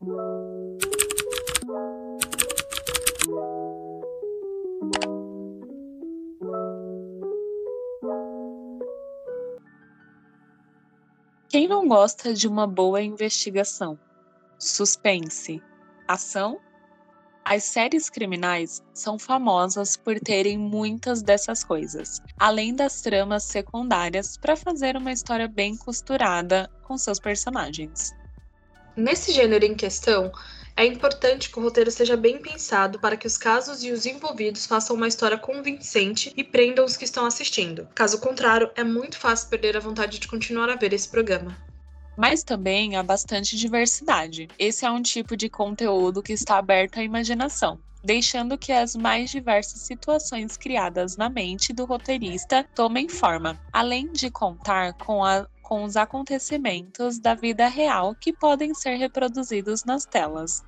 Quem não gosta de uma boa investigação? Suspense, ação? As séries criminais são famosas por terem muitas dessas coisas, além das tramas secundárias para fazer uma história bem costurada com seus personagens. Nesse gênero em questão, é importante que o roteiro seja bem pensado para que os casos e os envolvidos façam uma história convincente e prendam os que estão assistindo. Caso contrário, é muito fácil perder a vontade de continuar a ver esse programa. Mas também há bastante diversidade. Esse é um tipo de conteúdo que está aberto à imaginação, deixando que as mais diversas situações criadas na mente do roteirista tomem forma, além de contar com a com os acontecimentos da vida real que podem ser reproduzidos nas telas.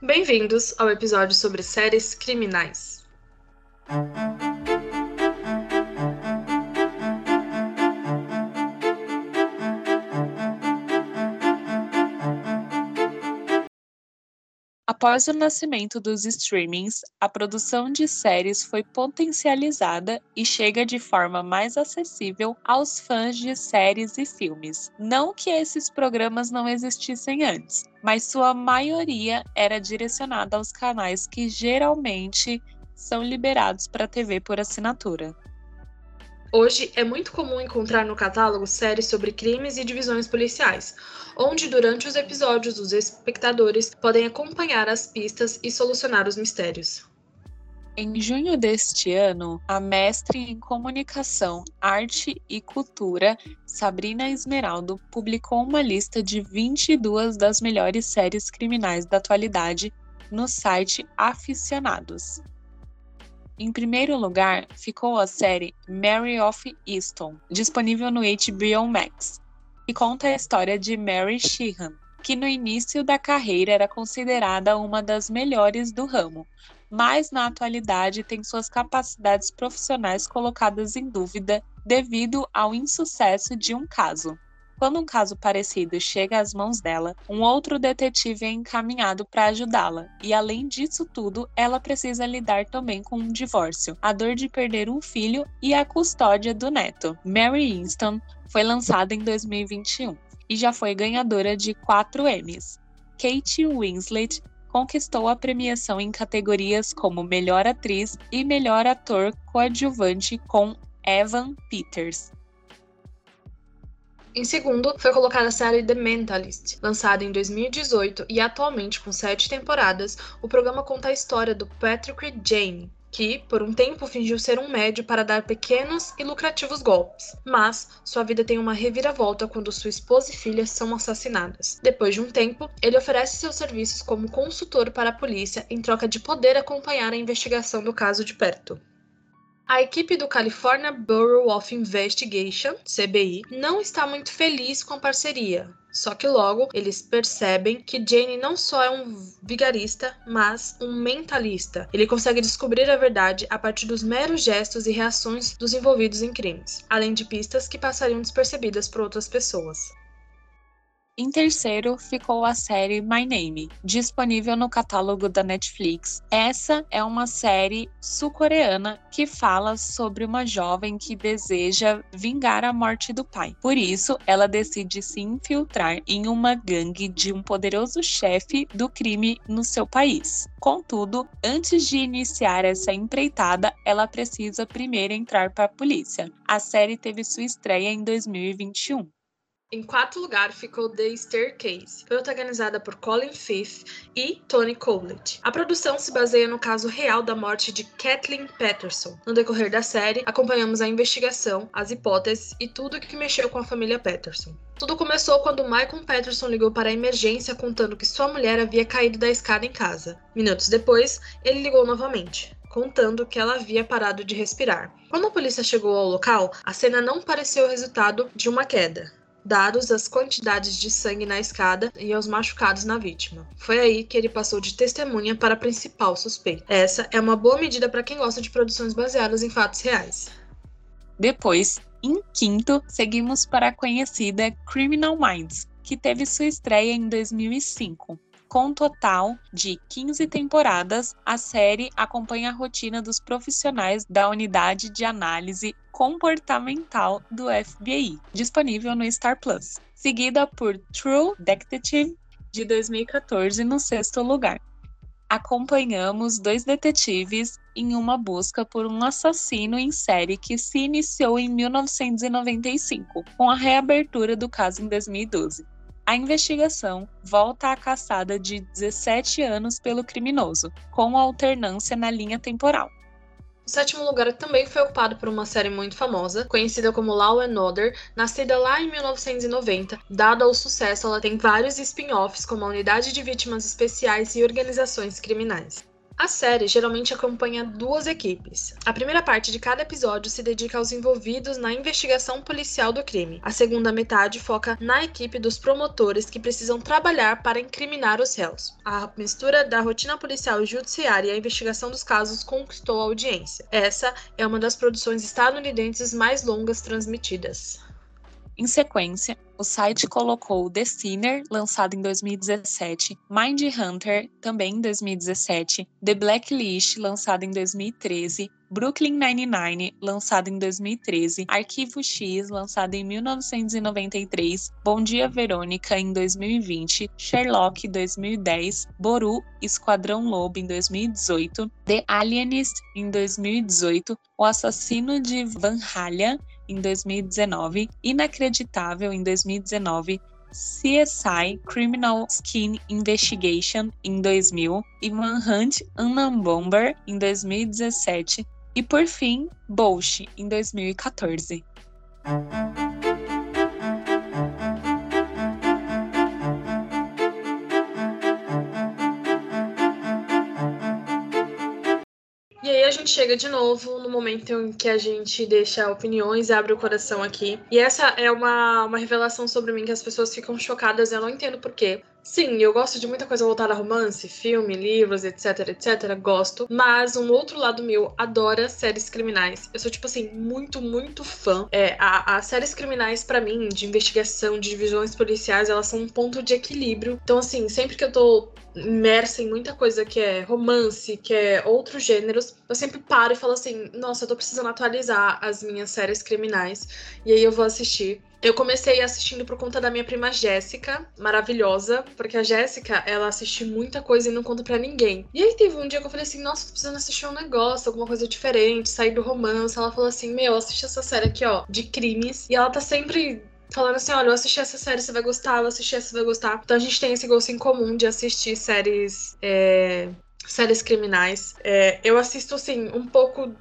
Bem-vindos ao episódio sobre séries criminais. Após o nascimento dos streamings, a produção de séries foi potencializada e chega de forma mais acessível aos fãs de séries e filmes. Não que esses programas não existissem antes, mas sua maioria era direcionada aos canais que geralmente são liberados para TV por assinatura. Hoje é muito comum encontrar no catálogo séries sobre crimes e divisões policiais, onde durante os episódios os espectadores podem acompanhar as pistas e solucionar os mistérios. Em junho deste ano, a mestre em comunicação, arte e cultura, Sabrina Esmeraldo, publicou uma lista de 22 das melhores séries criminais da atualidade no site Aficionados. Em primeiro lugar, ficou a série Mary of Easton, disponível no HBO Max, e conta a história de Mary Sheehan, que no início da carreira era considerada uma das melhores do ramo, mas na atualidade tem suas capacidades profissionais colocadas em dúvida devido ao insucesso de um caso. Quando um caso parecido chega às mãos dela, um outro detetive é encaminhado para ajudá-la, e além disso tudo, ela precisa lidar também com um divórcio, a dor de perder um filho e a custódia do neto. Mary Winston foi lançada em 2021 e já foi ganhadora de 4 Emmys. Kate Winslet conquistou a premiação em categorias como Melhor Atriz e Melhor Ator Coadjuvante com Evan Peters. Em segundo, foi colocada a série The Mentalist, lançada em 2018 e atualmente com sete temporadas, o programa conta a história do Patrick Jane, que, por um tempo, fingiu ser um médio para dar pequenos e lucrativos golpes. Mas sua vida tem uma reviravolta quando sua esposa e filha são assassinadas. Depois de um tempo, ele oferece seus serviços como consultor para a polícia em troca de poder acompanhar a investigação do caso de perto. A equipe do California Bureau of Investigation, CBI, não está muito feliz com a parceria. Só que logo eles percebem que Jane não só é um vigarista, mas um mentalista. Ele consegue descobrir a verdade a partir dos meros gestos e reações dos envolvidos em crimes, além de pistas que passariam despercebidas por outras pessoas. Em terceiro ficou a série My Name, disponível no catálogo da Netflix. Essa é uma série sul-coreana que fala sobre uma jovem que deseja vingar a morte do pai. Por isso, ela decide se infiltrar em uma gangue de um poderoso chefe do crime no seu país. Contudo, antes de iniciar essa empreitada, ela precisa primeiro entrar para a polícia. A série teve sua estreia em 2021. Em quarto lugar ficou The Staircase, protagonizada por Colin Firth e Tony Collette. A produção se baseia no caso real da morte de Kathleen Patterson. No decorrer da série, acompanhamos a investigação, as hipóteses e tudo que mexeu com a família Patterson. Tudo começou quando Michael Patterson ligou para a emergência contando que sua mulher havia caído da escada em casa. Minutos depois, ele ligou novamente contando que ela havia parado de respirar. Quando a polícia chegou ao local, a cena não pareceu o resultado de uma queda dados as quantidades de sangue na escada e aos machucados na vítima. Foi aí que ele passou de testemunha para principal suspeito. Essa é uma boa medida para quem gosta de produções baseadas em fatos reais. Depois, em quinto, seguimos para a conhecida Criminal Minds, que teve sua estreia em 2005. Com um total de 15 temporadas, a série acompanha a rotina dos profissionais da Unidade de Análise Comportamental do FBI, disponível no Star Plus, seguida por True Detective de 2014 no sexto lugar acompanhamos dois detetives em uma busca por um assassino em série que se iniciou em 1995, com a reabertura do caso em 2012. A investigação volta à caçada de 17 anos pelo criminoso, com alternância na linha temporal. O sétimo lugar também foi ocupado por uma série muito famosa, conhecida como Law and Order, nascida lá em 1990. Dado ao sucesso, ela tem vários spin-offs, como a Unidade de Vítimas Especiais e organizações criminais. A série geralmente acompanha duas equipes. A primeira parte de cada episódio se dedica aos envolvidos na investigação policial do crime. A segunda metade foca na equipe dos promotores que precisam trabalhar para incriminar os réus. A mistura da rotina policial e judiciária e a investigação dos casos conquistou a audiência. Essa é uma das produções estadunidenses mais longas transmitidas. Em sequência, o site colocou The Sinner, lançado em 2017, Mind Hunter, também em 2017, The Blacklist, lançado em 2013, Brooklyn Nine-Nine, lançado em 2013, Arquivo X, lançado em 1993, Bom Dia Verônica, em 2020, Sherlock, 2010, Boru, Esquadrão Lobo, em 2018, The Alienist, em 2018, O Assassino de Valhalla, em 2019, Inacreditável em 2019, CSI Criminal Skin Investigation em 2000 e Manhunt Unabomber em 2017 e por fim Bolsh em 2014. A gente chega de novo no momento em que a gente deixa opiniões abre o coração aqui. E essa é uma, uma revelação sobre mim que as pessoas ficam chocadas, eu não entendo porquê. Sim, eu gosto de muita coisa voltada a romance, filme, livros, etc, etc. Gosto. Mas um outro lado meu adora séries criminais. Eu sou, tipo assim, muito, muito fã. É, as séries criminais, para mim, de investigação, de divisões policiais, elas são um ponto de equilíbrio. Então, assim, sempre que eu tô imersa em muita coisa que é romance, que é outros gêneros, eu sempre paro e falo assim: nossa, eu tô precisando atualizar as minhas séries criminais. E aí eu vou assistir. Eu comecei assistindo por conta da minha prima Jéssica, maravilhosa, porque a Jéssica, ela assiste muita coisa e não conta para ninguém. E aí teve um dia que eu falei assim: "Nossa, tô precisando assistir um negócio, alguma coisa diferente, sair do romance". Ela falou assim: "Meu, assiste essa série aqui, ó, de crimes". E ela tá sempre falando assim: olha, eu assisti essa série, você vai gostar, eu assisti essa, você vai gostar. Então a gente tem esse gosto em comum de assistir séries. É, séries criminais. É, eu assisto, assim, um pouco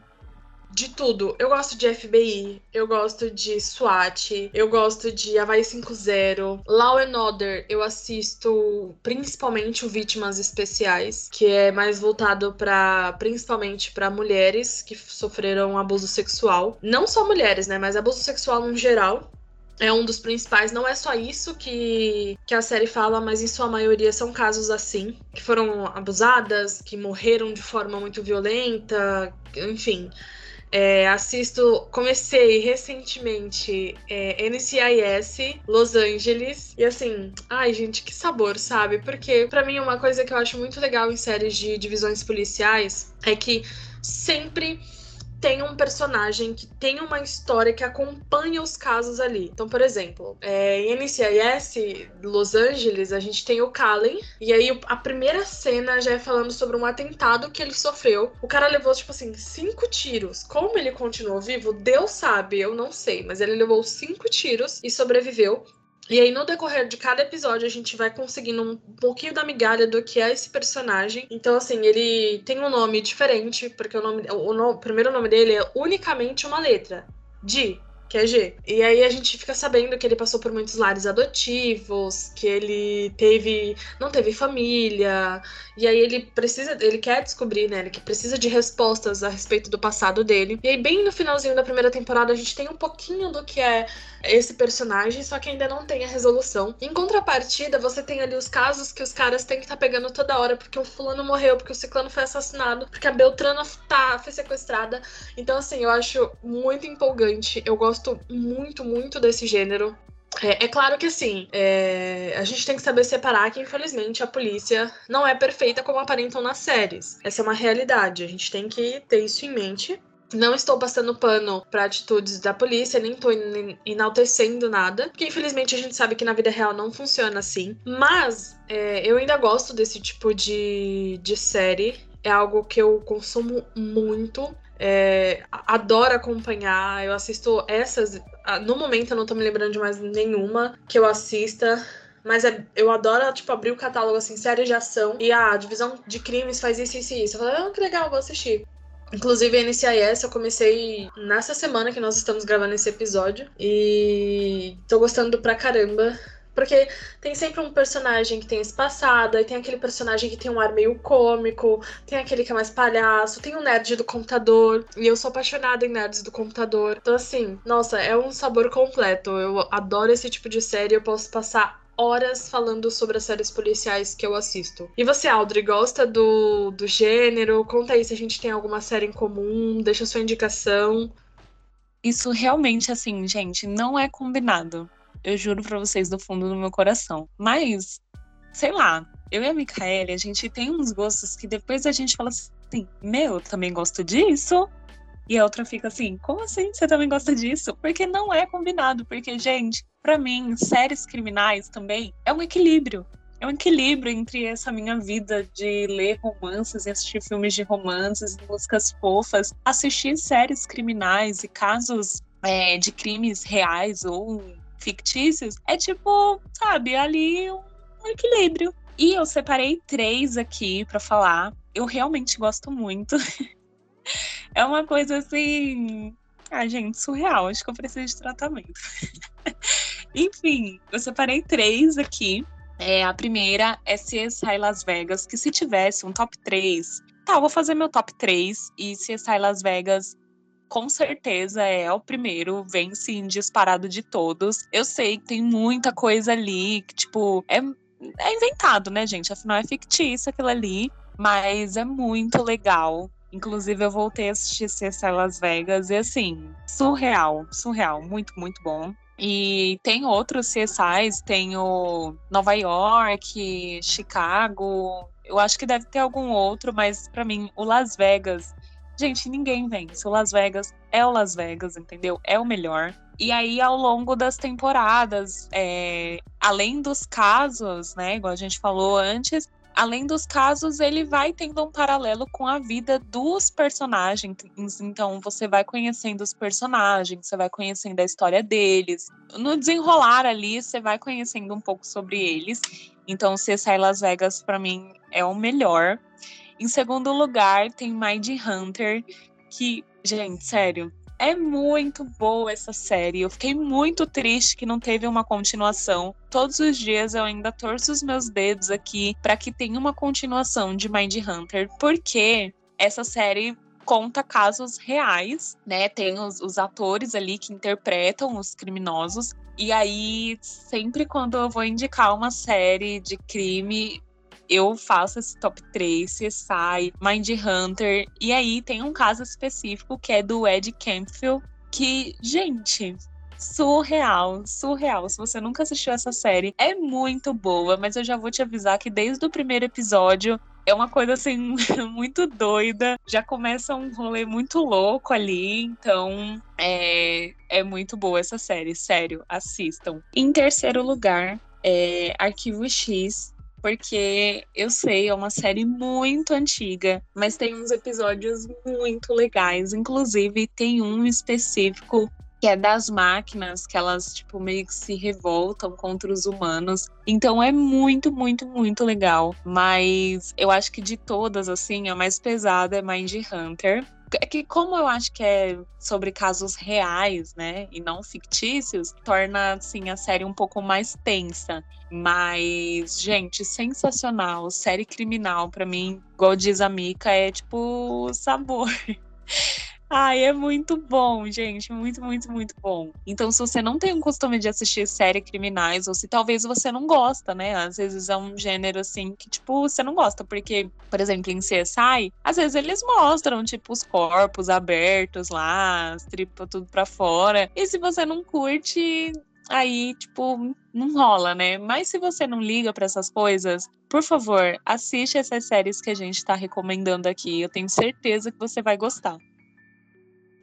de tudo. Eu gosto de FBI, eu gosto de SWAT, eu gosto de Havaí 5.0, Law and Order, eu assisto principalmente o Vítimas Especiais, que é mais voltado para principalmente para mulheres que sofreram abuso sexual. Não só mulheres, né, mas abuso sexual no geral é um dos principais. Não é só isso que, que a série fala, mas em sua maioria são casos assim, que foram abusadas, que morreram de forma muito violenta, enfim. É, assisto, comecei recentemente é, NCIS Los Angeles e assim, ai gente, que sabor, sabe? Porque para mim uma coisa que eu acho muito legal em séries de divisões policiais é que sempre tem um personagem que tem uma história que acompanha os casos ali. Então, por exemplo, é, em NCIS Los Angeles, a gente tem o Callen, e aí a primeira cena já é falando sobre um atentado que ele sofreu. O cara levou, tipo assim, cinco tiros. Como ele continuou vivo, Deus sabe, eu não sei, mas ele levou cinco tiros e sobreviveu. E aí, no decorrer de cada episódio, a gente vai conseguindo um pouquinho da migalha do que é esse personagem. Então, assim, ele tem um nome diferente, porque o, nome, o, o, o primeiro nome dele é unicamente uma letra. Di que é G. E aí a gente fica sabendo que ele passou por muitos lares adotivos, que ele teve. não teve família. E aí ele precisa. ele quer descobrir, né? Ele precisa de respostas a respeito do passado dele. E aí, bem no finalzinho da primeira temporada, a gente tem um pouquinho do que é esse personagem, só que ainda não tem a resolução. Em contrapartida, você tem ali os casos que os caras têm que estar tá pegando toda hora, porque o fulano morreu, porque o ciclano foi assassinado, porque a Beltrana tá, foi sequestrada. Então, assim, eu acho muito empolgante. Eu gosto gosto muito, muito desse gênero. É, é, claro que assim, é, a gente tem que saber separar que, infelizmente, a polícia não é perfeita como aparentam nas séries. Essa é uma realidade. A gente tem que ter isso em mente. Não estou passando pano para atitudes da polícia, nem estou enaltecendo nada, porque infelizmente a gente sabe que na vida real não funciona assim. Mas é, eu ainda gosto desse tipo de, de série. É algo que eu consumo muito. É, adoro acompanhar. Eu assisto essas. No momento eu não tô me lembrando de mais nenhuma que eu assista. Mas é, eu adoro, tipo, abrir o catálogo, assim, série de ação. E a divisão de crimes faz isso, isso e isso. Eu falo, ah, que legal, vou assistir. Inclusive, a NCIS eu comecei nessa semana que nós estamos gravando esse episódio. E tô gostando pra caramba. Porque tem sempre um personagem que tem esse passado, aí tem aquele personagem que tem um ar meio cômico, tem aquele que é mais palhaço, tem o um nerd do computador, e eu sou apaixonada em nerds do computador. Então, assim, nossa, é um sabor completo. Eu adoro esse tipo de série, eu posso passar horas falando sobre as séries policiais que eu assisto. E você, Audrey, gosta do, do gênero? Conta aí se a gente tem alguma série em comum, deixa sua indicação. Isso realmente, assim, gente, não é combinado. Eu juro pra vocês do fundo do meu coração. Mas, sei lá, eu e a Micaele, a gente tem uns gostos que depois a gente fala assim: meu, também gosto disso. E a outra fica assim: como assim você também gosta disso? Porque não é combinado. Porque, gente, para mim, séries criminais também é um equilíbrio. É um equilíbrio entre essa minha vida de ler romances e assistir filmes de romances, músicas fofas, assistir séries criminais e casos é, de crimes reais ou fictícios, é tipo, sabe, ali um, equilíbrio. E eu separei três aqui para falar. Eu realmente gosto muito. é uma coisa assim. Ah, gente, surreal. Acho que eu preciso de tratamento. Enfim, eu separei três aqui. É, a primeira é CSI Las Vegas, que se tivesse um top 3, tá, vou fazer meu top 3 e CSI Las Vegas com certeza é o primeiro, vem sim disparado de todos. Eu sei que tem muita coisa ali que, tipo, é, é inventado, né, gente? Afinal, é fictício aquilo ali, mas é muito legal. Inclusive, eu voltei a assistir CSI Las Vegas e, assim, surreal, surreal, muito, muito bom. E tem outros CSIs, tem o Nova York, Chicago. Eu acho que deve ter algum outro, mas para mim, o Las Vegas Gente, ninguém vence. O Las Vegas é o Las Vegas, entendeu? É o melhor. E aí, ao longo das temporadas, é, além dos casos, né, igual a gente falou antes, além dos casos, ele vai tendo um paralelo com a vida dos personagens. Então, você vai conhecendo os personagens, você vai conhecendo a história deles. No desenrolar ali, você vai conhecendo um pouco sobre eles. Então, CSI Las Vegas, para mim, é o melhor. Em segundo lugar, tem Mind Hunter, que, gente, sério, é muito boa essa série. Eu fiquei muito triste que não teve uma continuação. Todos os dias eu ainda torço os meus dedos aqui para que tenha uma continuação de Mind Hunter, porque essa série conta casos reais, né? Tem os, os atores ali que interpretam os criminosos. E aí, sempre quando eu vou indicar uma série de crime, eu faço esse top 3, CSI, Mind Hunter, e aí tem um caso específico que é do Ed Campfield, que, gente, surreal, surreal. Se você nunca assistiu essa série, é muito boa, mas eu já vou te avisar que desde o primeiro episódio é uma coisa assim muito doida. Já começa um rolê muito louco ali, então é, é muito boa essa série, sério, assistam. Em terceiro lugar, é Arquivo X, porque eu sei, é uma série muito antiga, mas tem uns episódios muito legais. Inclusive, tem um específico que é das máquinas, que elas, tipo, meio que se revoltam contra os humanos. Então é muito, muito, muito legal. Mas eu acho que de todas, assim, a mais pesada é Mind Hunter. É que, como eu acho que é sobre casos reais, né, e não fictícios, torna, assim, a série um pouco mais tensa. Mas, gente, sensacional. Série criminal, para mim, igual diz a Mika, é tipo sabor. Ai, é muito bom, gente. Muito, muito, muito bom. Então, se você não tem um costume de assistir séries criminais, ou se talvez você não gosta, né? Às vezes é um gênero assim que, tipo, você não gosta. Porque, por exemplo, em CSI, às vezes eles mostram, tipo, os corpos abertos lá, as tripas tudo pra fora. E se você não curte, aí, tipo, não rola, né? Mas se você não liga para essas coisas, por favor, assiste essas séries que a gente tá recomendando aqui. Eu tenho certeza que você vai gostar.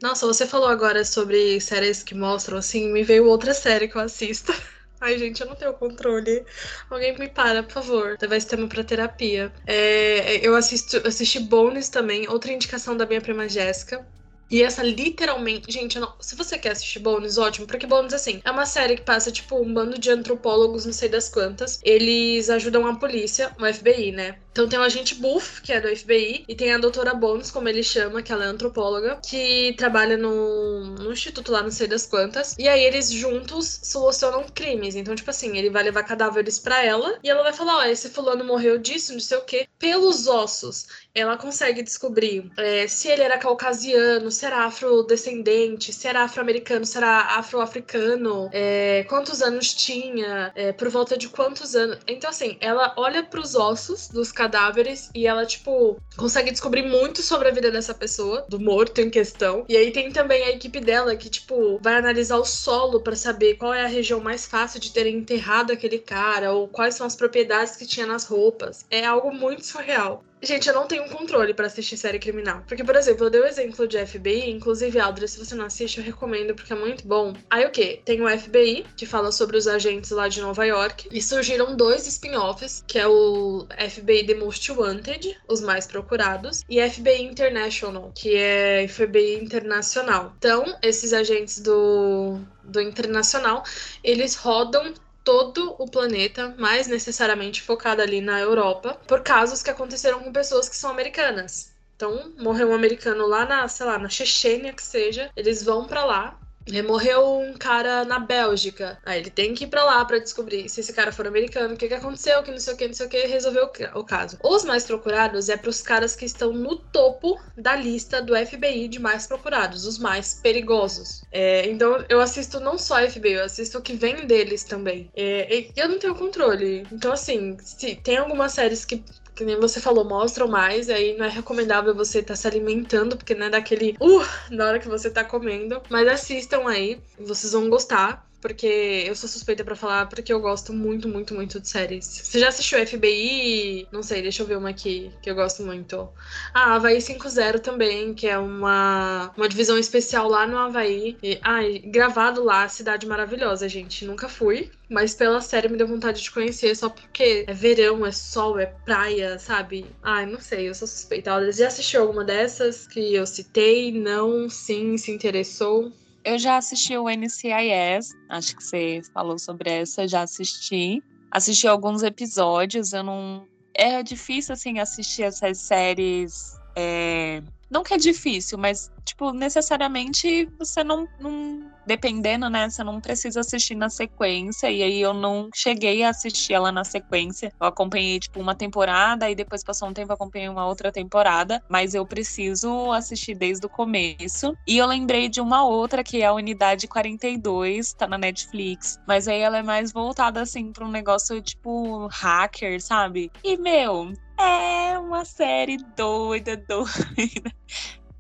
Nossa, você falou agora sobre séries que mostram, assim, me veio outra série que eu assisto. Ai, gente, eu não tenho controle. Alguém me para, por favor. Levar esse tema pra terapia. É, eu assisto, assisti Bones também, outra indicação da minha prima Jéssica. E essa literalmente. Gente, não, se você quer assistir Bones, ótimo, porque Bones, assim, é uma série que passa, tipo, um bando de antropólogos, não sei das quantas. Eles ajudam a polícia, o FBI, né? Então tem o agente Buff, que é do FBI, e tem a doutora Bones, como ele chama, que ela é antropóloga, que trabalha no, no instituto lá, não sei das quantas. E aí eles juntos solucionam crimes. Então, tipo assim, ele vai levar cadáveres para ela e ela vai falar: ó, esse fulano morreu disso, não sei o quê, pelos ossos. Ela consegue descobrir é, se ele era caucasiano, se era afrodescendente, se era afro-americano, se era afro-africano, é, quantos anos tinha, é, por volta de quantos anos. Então, assim, ela olha para os ossos dos cadáveres e ela, tipo, consegue descobrir muito sobre a vida dessa pessoa, do morto em questão. E aí tem também a equipe dela que, tipo, vai analisar o solo para saber qual é a região mais fácil de ter enterrado aquele cara, ou quais são as propriedades que tinha nas roupas. É algo muito surreal. Gente, eu não tenho controle para assistir série criminal. Porque, por exemplo, eu dei o exemplo de FBI, inclusive, Aldra, se você não assiste, eu recomendo porque é muito bom. Aí o que? Tem o FBI, que fala sobre os agentes lá de Nova York, e surgiram dois spin-offs, que é o FBI The Most Wanted, os mais procurados, e FBI International, que é FBI internacional. Então, esses agentes do do internacional, eles rodam todo o planeta, mais necessariamente focado ali na Europa, por casos que aconteceram com pessoas que são americanas. Então, morreu um americano lá na, sei lá, na Chechênia que seja, eles vão para lá Morreu um cara na Bélgica. Aí ele tem que ir pra lá para descobrir se esse cara for americano, o que, que aconteceu, que não sei o que, não sei o que, resolveu o caso. Os mais procurados é pros caras que estão no topo da lista do FBI de mais procurados, os mais perigosos. É, então eu assisto não só FBI, eu assisto o que vem deles também. É, eu não tenho controle. Então, assim, se tem algumas séries que que nem você falou, mostram mais, aí não é recomendável você estar tá se alimentando, porque não é daquele uh na hora que você tá comendo. Mas assistam aí, vocês vão gostar porque eu sou suspeita para falar, porque eu gosto muito, muito, muito de séries. Você já assistiu FBI? Não sei, deixa eu ver uma aqui que eu gosto muito. Ah, Havaí 5.0 também, que é uma, uma divisão especial lá no Havaí. E, ai, gravado lá, cidade maravilhosa, gente. Nunca fui, mas pela série me deu vontade de conhecer, só porque é verão, é sol, é praia, sabe? Ai, não sei, eu sou suspeita. Já assistiu alguma dessas que eu citei? Não, sim, se interessou? Eu já assisti o NCIS, acho que você falou sobre essa, já assisti. Assisti alguns episódios, eu não. É difícil, assim, assistir essas séries. É... Não que é difícil, mas tipo, necessariamente você não, não, Dependendo, né? Você não precisa assistir na sequência. E aí eu não cheguei a assistir ela na sequência. Eu acompanhei, tipo, uma temporada e depois passou um tempo acompanhei uma outra temporada. Mas eu preciso assistir desde o começo. E eu lembrei de uma outra que é a Unidade 42, tá na Netflix. Mas aí ela é mais voltada, assim, pra um negócio tipo hacker, sabe? E, meu, é uma série doida, doida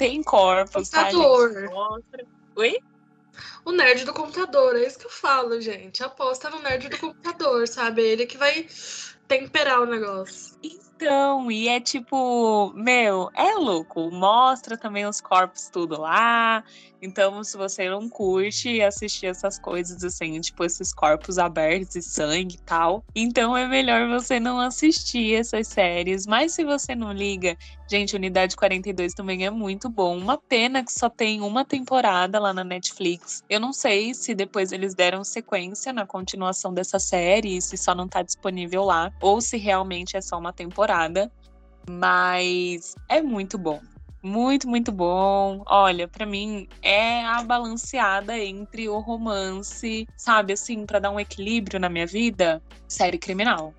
tem corpos, computador. tá, gente? Mostra. Oi? O nerd do computador, é isso que eu falo, gente. Aposta no nerd do computador, sabe? Ele que vai temperar o negócio. Então, e é tipo, meu, é louco. Mostra também os corpos tudo lá. Então, se você não curte assistir essas coisas assim, tipo esses corpos abertos e sangue e tal, então é melhor você não assistir essas séries. Mas se você não liga, gente, Unidade 42 também é muito bom. Uma pena que só tem uma temporada lá na Netflix. Eu não sei se depois eles deram sequência na continuação dessa série, se só não tá disponível lá, ou se realmente é só uma temporada. Mas é muito bom. Muito, muito bom. Olha, para mim é a balanceada entre o romance, sabe, assim, para dar um equilíbrio na minha vida, série criminal.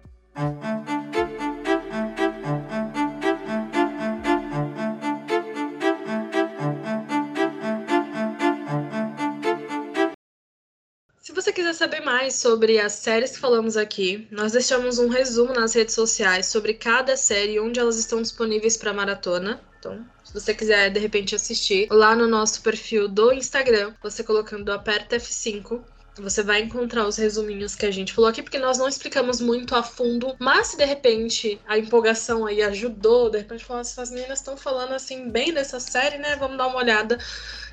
Quiser saber mais sobre as séries que falamos aqui, nós deixamos um resumo nas redes sociais sobre cada série e onde elas estão disponíveis para maratona. Então, se você quiser de repente assistir lá no nosso perfil do Instagram, você colocando aperta F5, Você vai encontrar os resuminhos que a gente falou aqui, porque nós não explicamos muito a fundo, mas se de repente a empolgação aí ajudou, de repente falar, essas meninas estão falando assim bem dessa série, né? Vamos dar uma olhada.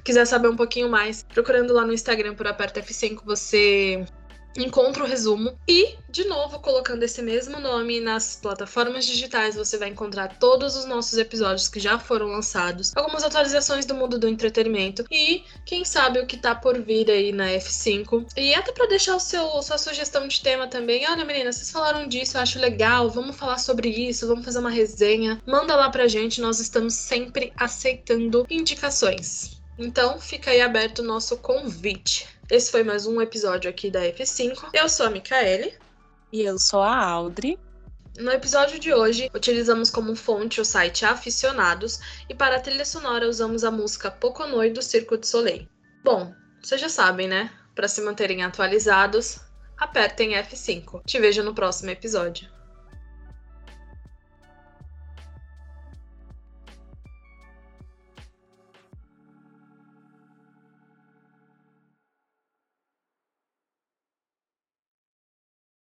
Quiser saber um pouquinho mais, procurando lá no Instagram por Aperta F5, você encontra o resumo e, de novo, colocando esse mesmo nome nas plataformas digitais, você vai encontrar todos os nossos episódios que já foram lançados, algumas atualizações do mundo do entretenimento e, quem sabe, o que tá por vir aí na F5. E até para deixar o seu sua sugestão de tema também. Olha, meninas, vocês falaram disso, eu acho legal, vamos falar sobre isso, vamos fazer uma resenha. Manda lá pra gente, nós estamos sempre aceitando indicações. Então, fica aí aberto o nosso convite. Esse foi mais um episódio aqui da F5. Eu sou a Micaele. E eu sou a Audrey. No episódio de hoje, utilizamos como fonte o site Aficionados e para a trilha sonora usamos a música Poconoi do Circo de Soleil. Bom, vocês já sabem, né? Para se manterem atualizados, apertem F5. Te vejo no próximo episódio.